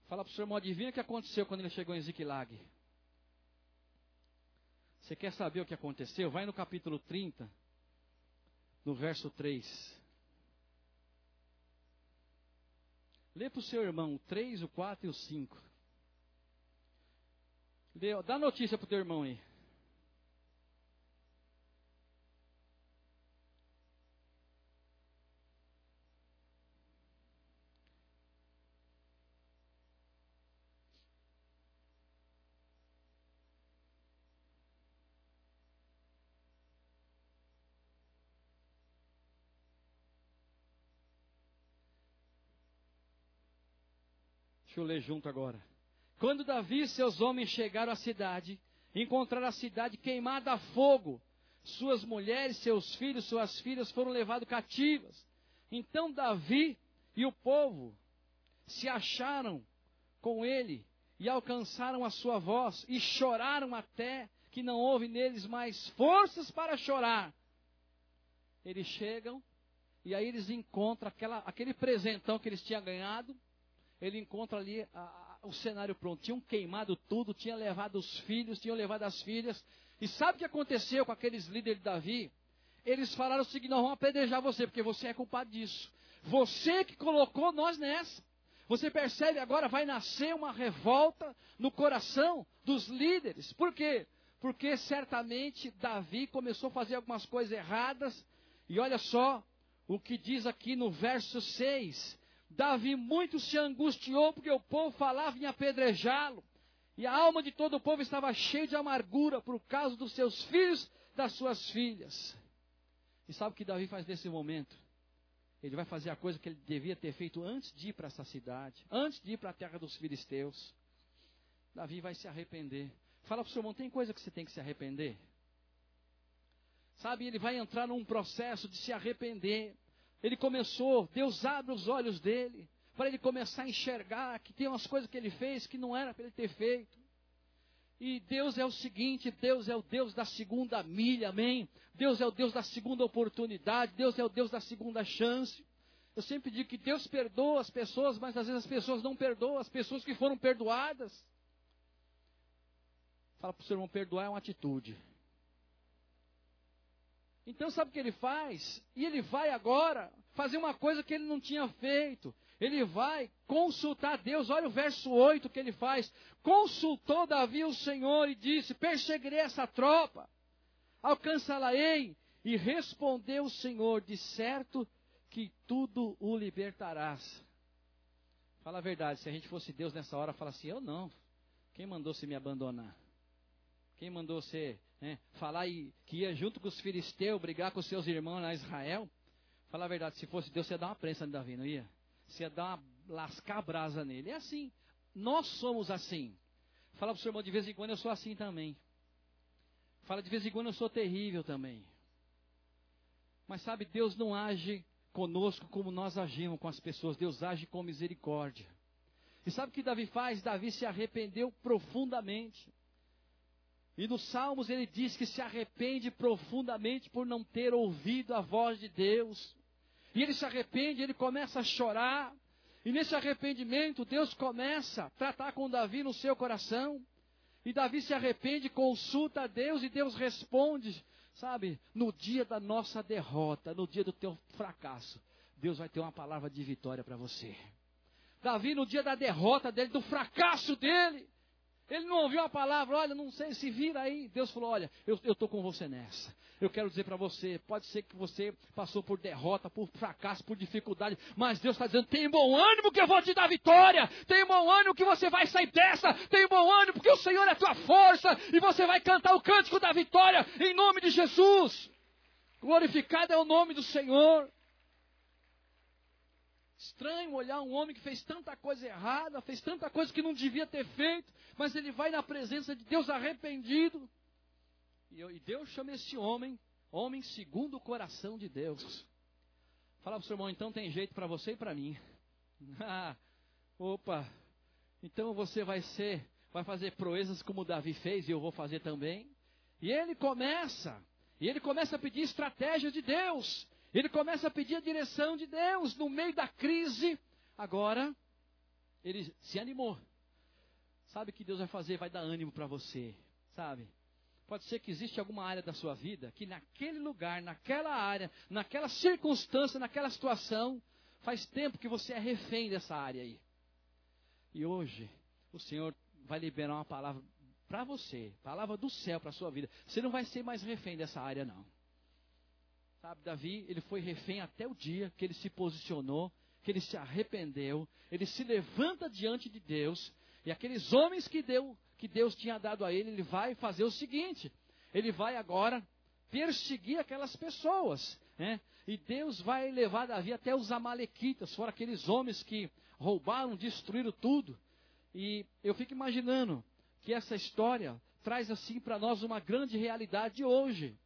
Fala para o senhor irmão, adivinha o que aconteceu quando ele chegou em Ziklag? Você quer saber o que aconteceu? Vai no capítulo 30, no verso 3. Lê para o seu irmão o 3, o 4 e o 5. Lê, dá notícia para o teu irmão aí. Deixa eu ler junto agora. Quando Davi e seus homens chegaram à cidade, encontraram a cidade queimada a fogo. Suas mulheres, seus filhos, suas filhas foram levados cativas. Então Davi e o povo se acharam com ele e alcançaram a sua voz e choraram até que não houve neles mais forças para chorar. Eles chegam e aí eles encontram aquela, aquele presentão que eles tinham ganhado, ele encontra ali a, a, o cenário pronto. Tinham queimado tudo, tinham levado os filhos, tinham levado as filhas. E sabe o que aconteceu com aqueles líderes de Davi? Eles falaram o seguinte: nós vamos apedrejar você, porque você é culpado disso. Você que colocou nós nessa. Você percebe agora vai nascer uma revolta no coração dos líderes. Por quê? Porque certamente Davi começou a fazer algumas coisas erradas. E olha só o que diz aqui no verso 6: Davi muito se angustiou porque o povo falava em apedrejá-lo. E a alma de todo o povo estava cheia de amargura por causa dos seus filhos, das suas filhas. E sabe o que Davi faz nesse momento? Ele vai fazer a coisa que ele devia ter feito antes de ir para essa cidade, antes de ir para a terra dos filisteus. Davi vai se arrepender. Fala para o seu irmão: tem coisa que você tem que se arrepender? Sabe, ele vai entrar num processo de se arrepender. Ele começou, Deus abre os olhos dele, para ele começar a enxergar que tem umas coisas que ele fez que não era para ele ter feito. E Deus é o seguinte: Deus é o Deus da segunda milha, amém? Deus é o Deus da segunda oportunidade, Deus é o Deus da segunda chance. Eu sempre digo que Deus perdoa as pessoas, mas às vezes as pessoas não perdoam as pessoas que foram perdoadas. Fala para o seu irmão: perdoar é uma atitude. Então sabe o que ele faz? E ele vai agora fazer uma coisa que ele não tinha feito. Ele vai consultar Deus. Olha o verso 8 que ele faz. Consultou Davi o Senhor e disse: Perseguirei essa tropa, alcançá-la-ei. E respondeu o Senhor: De certo que tudo o libertarás. Fala a verdade, se a gente fosse Deus nessa hora, fala assim: Eu não. Quem mandou se me abandonar? Quem mandou você né, falar e, que ia junto com os filisteus brigar com seus irmãos em Israel? Falar a verdade, se fosse Deus, você ia dar uma prensa no Davi, não ia? Você ia dar uma lascar a brasa nele. É assim. Nós somos assim. Fala para o seu irmão, de vez em quando eu sou assim também. Fala de vez em quando eu sou terrível também. Mas sabe, Deus não age conosco como nós agimos com as pessoas. Deus age com misericórdia. E sabe o que Davi faz? Davi se arrependeu profundamente. E nos Salmos ele diz que se arrepende profundamente por não ter ouvido a voz de Deus. E ele se arrepende, ele começa a chorar. E nesse arrependimento, Deus começa a tratar com Davi no seu coração. E Davi se arrepende, consulta a Deus e Deus responde, sabe? No dia da nossa derrota, no dia do teu fracasso, Deus vai ter uma palavra de vitória para você. Davi, no dia da derrota dele, do fracasso dele, ele não ouviu a palavra, olha, não sei, se vira aí. Deus falou, olha, eu estou com você nessa. Eu quero dizer para você, pode ser que você passou por derrota, por fracasso, por dificuldade, mas Deus está dizendo, tem bom ânimo que eu vou te dar vitória. Tem bom ânimo que você vai sair dessa. Tem bom ânimo porque o Senhor é tua força e você vai cantar o cântico da vitória em nome de Jesus. Glorificado é o nome do Senhor. Estranho olhar um homem que fez tanta coisa errada, fez tanta coisa que não devia ter feito, mas ele vai na presença de Deus arrependido. E, eu, Deus chama esse homem, homem segundo o coração de Deus. Fala para o seu irmão, então tem jeito para você e para mim. Ah, opa, então você vai ser, vai fazer proezas como Davi fez e eu vou fazer também. E ele começa, e ele começa a pedir estratégia de Deus. Ele começa a pedir a direção de Deus no meio da crise. Agora, ele se animou. Sabe o que Deus vai fazer? Vai dar ânimo para você, sabe? Pode ser que existe alguma área da sua vida que naquele lugar, naquela área, naquela circunstância, naquela situação, faz tempo que você é refém dessa área aí. E hoje, o Senhor vai liberar uma palavra para você, palavra do céu para a sua vida. Você não vai ser mais refém dessa área, não. Sabe, Davi, ele foi refém até o dia que ele se posicionou, que ele se arrependeu, ele se levanta diante de Deus, e aqueles homens que, deu, que Deus tinha dado a ele, ele vai fazer o seguinte: ele vai agora perseguir aquelas pessoas, né? E Deus vai levar Davi até os Amalequitas, foram aqueles homens que roubaram, destruíram tudo. E eu fico imaginando que essa história traz assim para nós uma grande realidade hoje.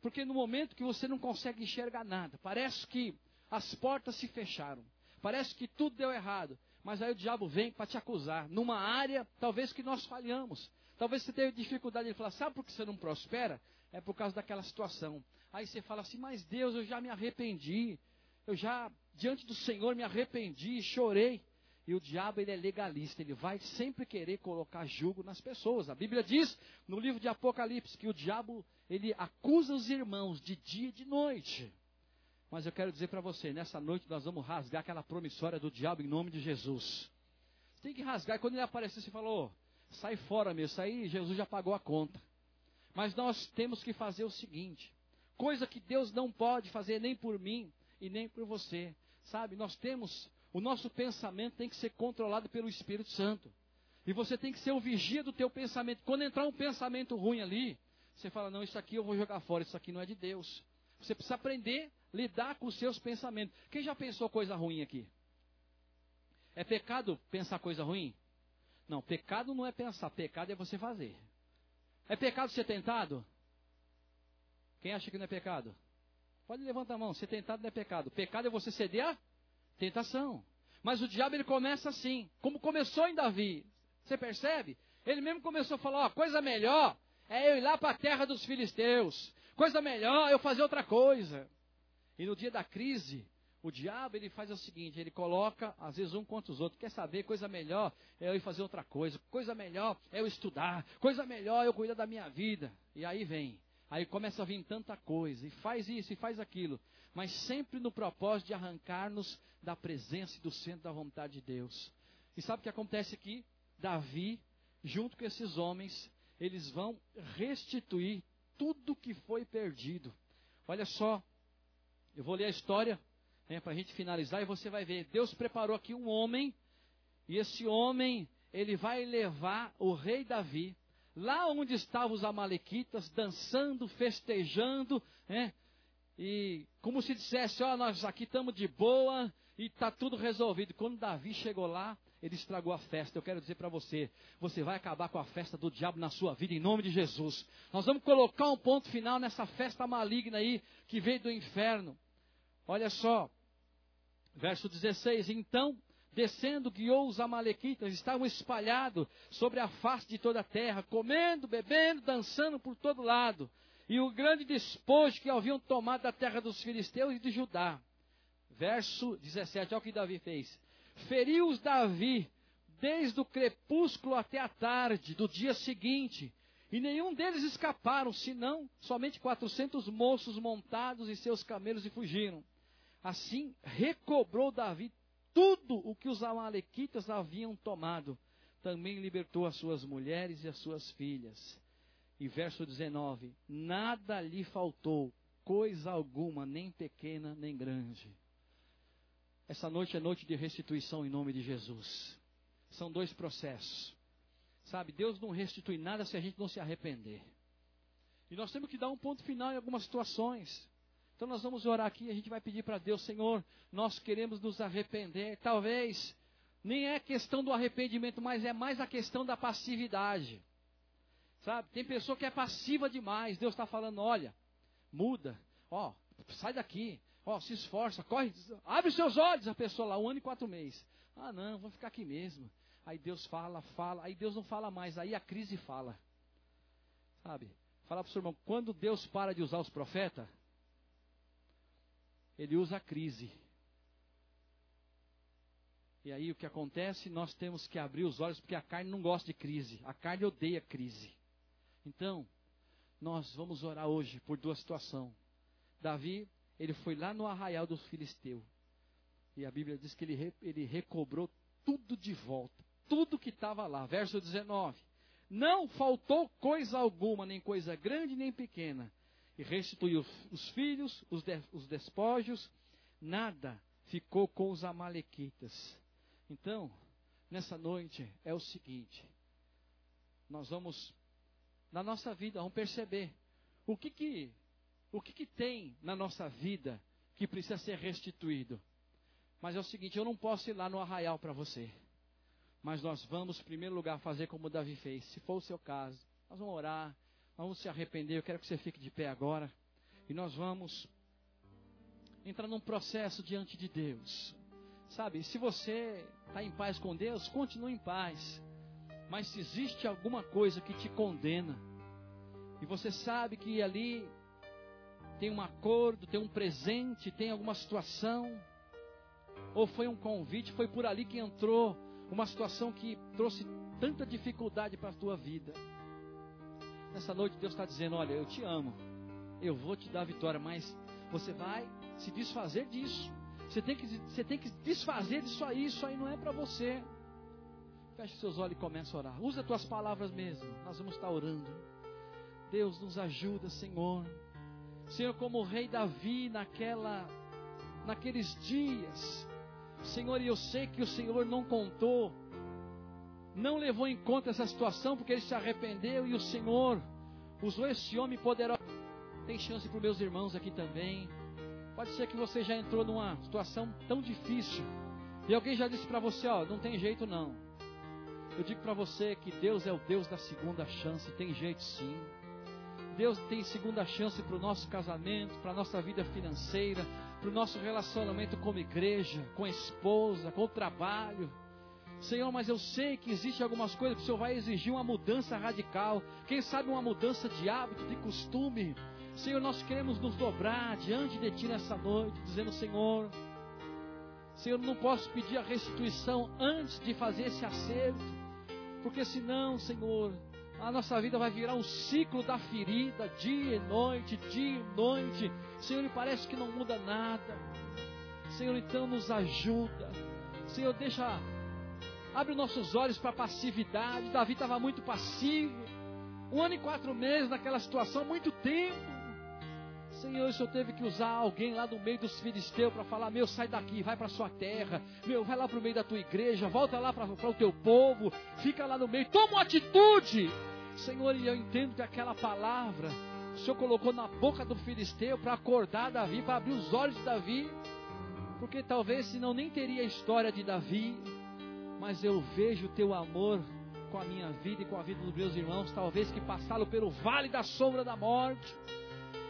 Porque no momento que você não consegue enxergar nada, parece que as portas se fecharam, parece que tudo deu errado, mas aí o diabo vem para te acusar, numa área talvez que nós falhamos. Talvez você tenha dificuldade de falar, sabe por que você não prospera? É por causa daquela situação. Aí você fala assim, mas Deus, eu já me arrependi, eu já, diante do Senhor, me arrependi, chorei. E o diabo, ele é legalista, ele vai sempre querer colocar jugo nas pessoas. A Bíblia diz, no livro de Apocalipse, que o diabo, ele acusa os irmãos de dia e de noite. Mas eu quero dizer para você, nessa noite nós vamos rasgar aquela promissória do diabo em nome de Jesus. Você tem que rasgar. E quando ele aparecer, você falou, sai fora mesmo, aí Jesus já pagou a conta. Mas nós temos que fazer o seguinte, coisa que Deus não pode fazer nem por mim e nem por você. Sabe, nós temos o nosso pensamento tem que ser controlado pelo Espírito Santo. E você tem que ser o vigia do teu pensamento. Quando entrar um pensamento ruim ali, você fala, não, isso aqui eu vou jogar fora, isso aqui não é de Deus. Você precisa aprender a lidar com os seus pensamentos. Quem já pensou coisa ruim aqui? É pecado pensar coisa ruim? Não, pecado não é pensar, pecado é você fazer. É pecado ser tentado? Quem acha que não é pecado? Pode levantar a mão, ser tentado não é pecado. Pecado é você ceder a Tentação. Mas o diabo ele começa assim, como começou em Davi. Você percebe? Ele mesmo começou a falar: ó, coisa melhor é eu ir lá para a terra dos filisteus. Coisa melhor é eu fazer outra coisa. E no dia da crise, o diabo ele faz o seguinte: ele coloca, às vezes, um contra os outros. Quer saber? Coisa melhor é eu ir fazer outra coisa. Coisa melhor é eu estudar. Coisa melhor é eu cuidar da minha vida. E aí vem. Aí começa a vir tanta coisa. E faz isso e faz aquilo mas sempre no propósito de arrancar-nos da presença e do centro da vontade de Deus. E sabe o que acontece aqui? Davi, junto com esses homens, eles vão restituir tudo que foi perdido. Olha só, eu vou ler a história né, para a gente finalizar e você vai ver. Deus preparou aqui um homem, e esse homem, ele vai levar o rei Davi lá onde estavam os amalequitas, dançando, festejando, né, e como se dissesse, ó, oh, nós aqui estamos de boa e está tudo resolvido. Quando Davi chegou lá, ele estragou a festa. Eu quero dizer para você, você vai acabar com a festa do diabo na sua vida em nome de Jesus. Nós vamos colocar um ponto final nessa festa maligna aí que veio do inferno. Olha só, verso 16. Então descendo, guiou os amalequitas, estavam espalhados sobre a face de toda a terra, comendo, bebendo, dançando por todo lado. E o grande despojo que haviam tomado da terra dos filisteus e de Judá. Verso 17, olha o que Davi fez. Feriu-os Davi desde o crepúsculo até a tarde do dia seguinte, e nenhum deles escaparam, senão somente quatrocentos moços montados em seus camelos e fugiram. Assim recobrou Davi tudo o que os amalequitas haviam tomado. Também libertou as suas mulheres e as suas filhas. E verso 19: Nada lhe faltou, coisa alguma, nem pequena nem grande. Essa noite é noite de restituição em nome de Jesus. São dois processos. Sabe, Deus não restitui nada se a gente não se arrepender. E nós temos que dar um ponto final em algumas situações. Então nós vamos orar aqui e a gente vai pedir para Deus, Senhor, nós queremos nos arrepender. Talvez nem é questão do arrependimento, mas é mais a questão da passividade. Sabe? Tem pessoa que é passiva demais. Deus está falando, olha, muda, ó, sai daqui, ó, se esforça, corre, abre seus olhos. A pessoa lá, um ano e quatro meses. Ah, não, vou ficar aqui mesmo. Aí Deus fala, fala, aí Deus não fala mais, aí a crise fala. Sabe? Fala para o seu irmão, quando Deus para de usar os profetas, ele usa a crise. E aí o que acontece? Nós temos que abrir os olhos, porque a carne não gosta de crise. A carne odeia crise. Então, nós vamos orar hoje por duas situações. Davi, ele foi lá no arraial dos filisteus. E a Bíblia diz que ele, ele recobrou tudo de volta. Tudo que estava lá. Verso 19. Não faltou coisa alguma, nem coisa grande nem pequena, e restituiu os filhos, os, de, os despojos, nada ficou com os amalequitas. Então, nessa noite é o seguinte: nós vamos, na nossa vida, vamos perceber o que que, o que, que tem na nossa vida que precisa ser restituído. Mas é o seguinte: eu não posso ir lá no arraial para você. Mas nós vamos, em primeiro lugar, fazer como Davi fez. Se for o seu caso, nós vamos orar, Vamos se arrepender. Eu quero que você fique de pé agora. E nós vamos entrar num processo diante de Deus. Sabe, se você está em paz com Deus, continue em paz. Mas se existe alguma coisa que te condena, e você sabe que ali tem um acordo, tem um presente, tem alguma situação, ou foi um convite, foi por ali que entrou uma situação que trouxe tanta dificuldade para a tua vida. Nessa noite Deus está dizendo: Olha, eu te amo, eu vou te dar vitória, mas você vai se desfazer disso. Você tem que, você tem que desfazer disso aí, isso aí não é para você. Feche seus olhos e comece a orar. Usa as tuas palavras mesmo. Nós vamos estar orando. Deus nos ajuda, Senhor. Senhor, como o rei Davi naquela, naqueles dias. Senhor, e eu sei que o Senhor não contou não levou em conta essa situação porque ele se arrependeu e o Senhor usou esse homem poderoso. Tem chance para os meus irmãos aqui também. Pode ser que você já entrou numa situação tão difícil e alguém já disse para você: Ó, não tem jeito não. Eu digo para você que Deus é o Deus da segunda chance, tem jeito sim. Deus tem segunda chance para o nosso casamento, para a nossa vida financeira, para o nosso relacionamento como igreja, com a esposa, com o trabalho. Senhor, mas eu sei que existe algumas coisas que o Senhor vai exigir uma mudança radical. Quem sabe uma mudança de hábito, de costume. Senhor, nós queremos nos dobrar diante de Ti nessa noite, dizendo: Senhor, Senhor, não posso pedir a restituição antes de fazer esse acerto, porque senão, Senhor, a nossa vida vai virar um ciclo da ferida, dia e noite, dia e noite. Senhor, e parece que não muda nada. Senhor, então nos ajuda. Senhor, deixa Abre nossos olhos para a passividade. Davi estava muito passivo. Um ano e quatro meses naquela situação, muito tempo. Senhor, o Senhor teve que usar alguém lá no meio dos filisteus para falar: Meu, sai daqui, vai para a sua terra. Meu, vai lá para o meio da tua igreja. Volta lá para o teu povo. Fica lá no meio. Toma uma atitude. Senhor, e eu entendo que aquela palavra o Senhor colocou na boca do filisteu para acordar Davi, para abrir os olhos de Davi. Porque talvez, senão, nem teria a história de Davi mas eu vejo o teu amor com a minha vida e com a vida dos meus irmãos, talvez que passaram pelo vale da sombra da morte,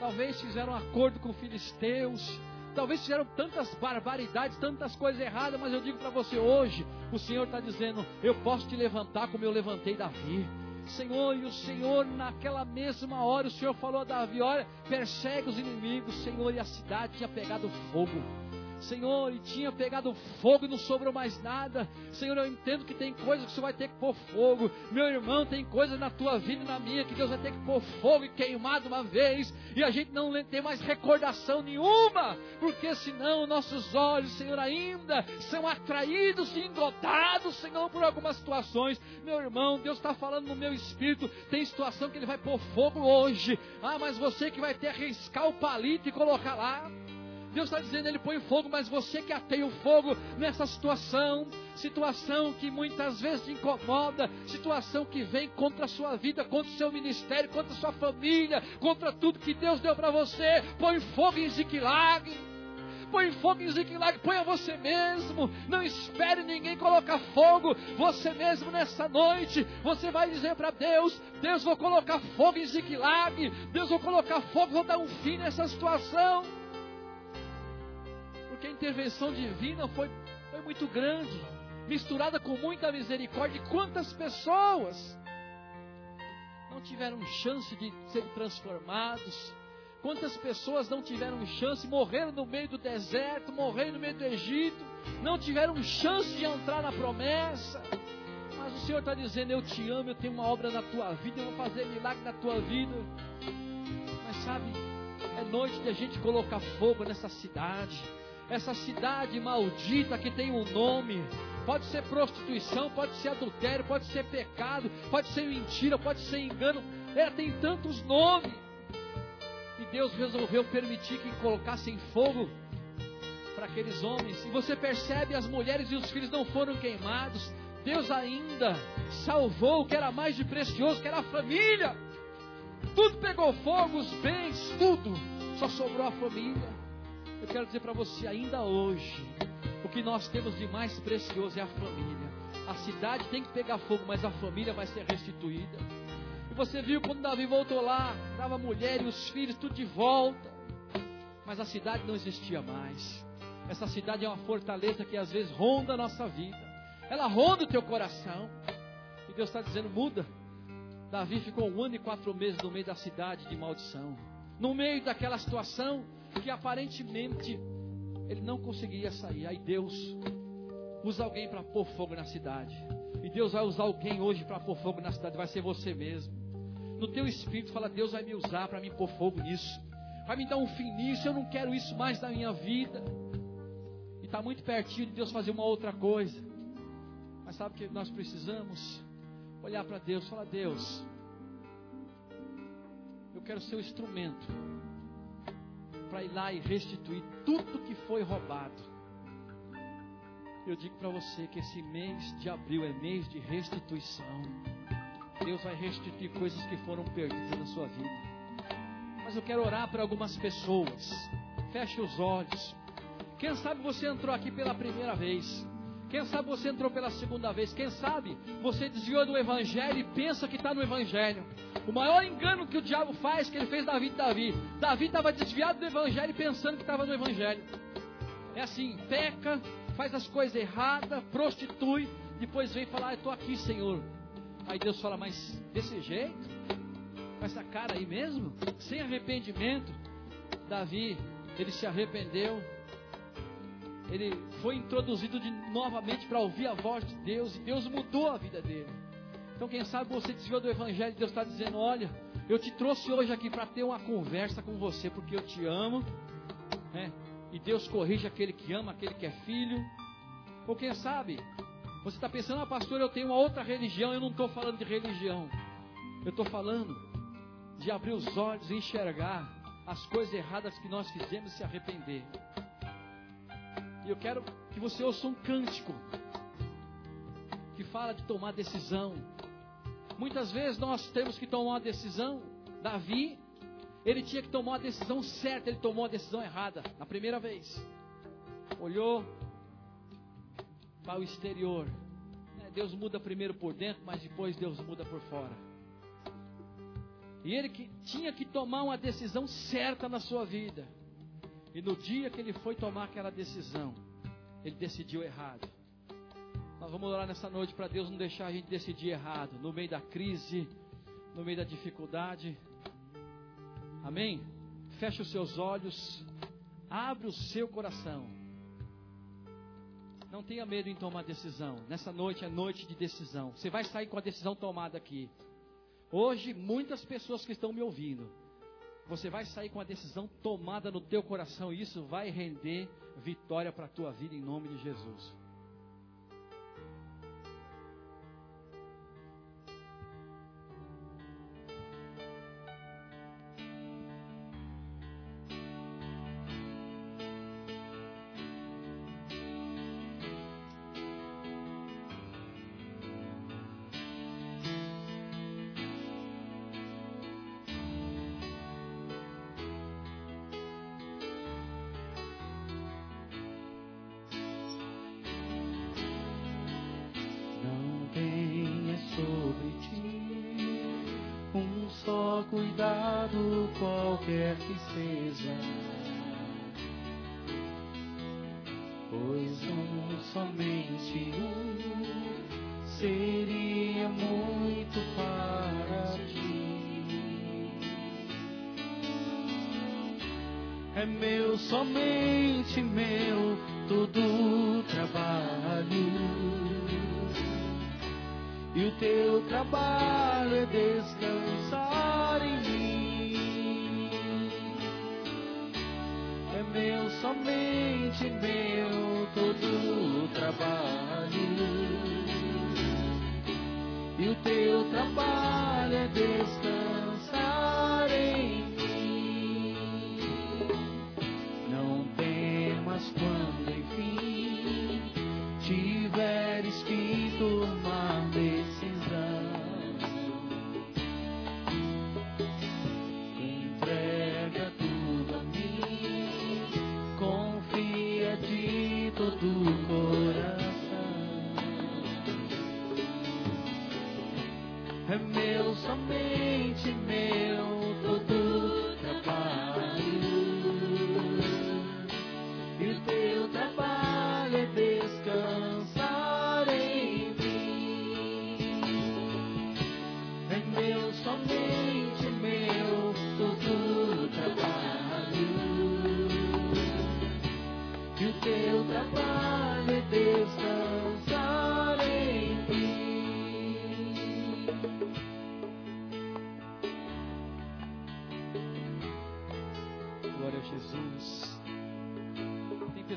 talvez fizeram um acordo com filisteus, talvez fizeram tantas barbaridades, tantas coisas erradas, mas eu digo para você hoje, o Senhor está dizendo: eu posso te levantar como eu levantei Davi. Senhor, e o Senhor, naquela mesma hora, o Senhor falou a Davi: olha, persegue os inimigos, Senhor, e a cidade tinha pegado fogo. Senhor, e tinha pegado fogo e não sobrou mais nada. Senhor, eu entendo que tem coisas que você vai ter que pôr fogo. Meu irmão, tem coisas na tua vida e na minha que Deus vai ter que pôr fogo e queimar de uma vez. E a gente não tem mais recordação nenhuma. Porque senão nossos olhos, Senhor, ainda são atraídos e engodados, Senhor, por algumas situações. Meu irmão, Deus está falando no meu espírito. Tem situação que Ele vai pôr fogo hoje. Ah, mas você que vai ter que arriscar o palito e colocar lá. Deus está dizendo, Ele põe fogo, mas você que ateia o fogo nessa situação, situação que muitas vezes te incomoda, situação que vem contra a sua vida, contra o seu ministério, contra a sua família, contra tudo que Deus deu para você, põe fogo em Ziquilag. Põe fogo em põe a você mesmo. Não espere ninguém colocar fogo. Você mesmo nessa noite, você vai dizer para Deus: Deus, vou colocar fogo em Ziquilag. Deus, vou colocar fogo, vou dar um fim nessa situação porque a intervenção divina foi, foi muito grande, misturada com muita misericórdia. Quantas pessoas não tiveram chance de serem transformados? Quantas pessoas não tiveram chance, morreram no meio do deserto, morreram no meio do Egito, não tiveram chance de entrar na promessa? Mas o Senhor está dizendo: Eu te amo, eu tenho uma obra na tua vida, eu vou fazer milagre na tua vida. Mas sabe, é noite de a gente colocar fogo nessa cidade essa cidade maldita que tem um nome. Pode ser prostituição, pode ser adultério, pode ser pecado, pode ser mentira, pode ser engano. É, tem tantos nomes. E Deus resolveu permitir que colocassem fogo para aqueles homens. E você percebe, as mulheres e os filhos não foram queimados. Deus ainda salvou o que era mais de precioso, que era a família. Tudo pegou fogo, os bens, tudo. Só sobrou a família. Eu quero dizer para você, ainda hoje, o que nós temos de mais precioso é a família. A cidade tem que pegar fogo, mas a família vai ser restituída. E você viu quando Davi voltou lá, estava a mulher e os filhos tudo de volta. Mas a cidade não existia mais. Essa cidade é uma fortaleza que às vezes ronda a nossa vida. Ela ronda o teu coração. E Deus está dizendo: muda. Davi ficou um ano e quatro meses no meio da cidade de maldição. No meio daquela situação, que aparentemente ele não conseguia sair. Aí Deus usa alguém para pôr fogo na cidade. E Deus vai usar alguém hoje para pôr fogo na cidade. Vai ser você mesmo. No teu espírito, fala: Deus vai me usar para me pôr fogo nisso. Vai me dar um fim nisso. Eu não quero isso mais na minha vida. E está muito pertinho de Deus fazer uma outra coisa. Mas sabe o que nós precisamos? Olhar para Deus, falar: Deus, eu quero ser o instrumento para ir lá e restituir tudo que foi roubado. Eu digo para você que esse mês de abril é mês de restituição. Deus vai restituir coisas que foram perdidas na sua vida. Mas eu quero orar para algumas pessoas. Feche os olhos. Quem sabe você entrou aqui pela primeira vez. Quem sabe você entrou pela segunda vez. Quem sabe você desviou do Evangelho e pensa que está no Evangelho. O maior engano que o diabo faz, que ele fez na vida de Davi. Davi estava desviado do Evangelho pensando que estava no Evangelho. É assim, peca, faz as coisas erradas, prostitui, depois vem falar, ah, estou aqui, Senhor. Aí Deus fala, mas desse jeito? Com essa cara aí mesmo? Sem arrependimento? Davi, ele se arrependeu. Ele foi introduzido de, novamente para ouvir a voz de Deus e Deus mudou a vida dele. Então, quem sabe você desviou do Evangelho, Deus está dizendo: Olha, eu te trouxe hoje aqui para ter uma conversa com você, porque eu te amo. Né? E Deus corrige aquele que ama, aquele que é filho. Ou quem sabe, você está pensando, ah, pastor, eu tenho uma outra religião. Eu não estou falando de religião. Eu estou falando de abrir os olhos e enxergar as coisas erradas que nós fizemos e se arrepender. Eu quero que você ouça um cântico que fala de tomar decisão, Muitas vezes nós temos que tomar uma decisão. Davi, ele tinha que tomar uma decisão certa, ele tomou a decisão errada na primeira vez. Olhou para o exterior. É, Deus muda primeiro por dentro, mas depois Deus muda por fora. E ele que tinha que tomar uma decisão certa na sua vida. E no dia que ele foi tomar aquela decisão, ele decidiu errado. Nós vamos orar nessa noite para Deus não deixar a gente decidir errado, no meio da crise, no meio da dificuldade. Amém? Feche os seus olhos, abre o seu coração. Não tenha medo em tomar decisão. Nessa noite é noite de decisão. Você vai sair com a decisão tomada aqui. Hoje, muitas pessoas que estão me ouvindo, você vai sair com a decisão tomada no teu coração e isso vai render vitória para a tua vida em nome de Jesus. Seja. Pois um, somente um, seria muito para ti. É meu, somente meu, todo trabalho. E o teu trabalho é descansar meu, somente meu, todo o trabalho. E o teu trabalho é descansar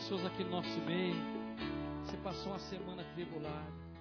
pessoas aqui no nosso meio. Você passou uma semana tribulada.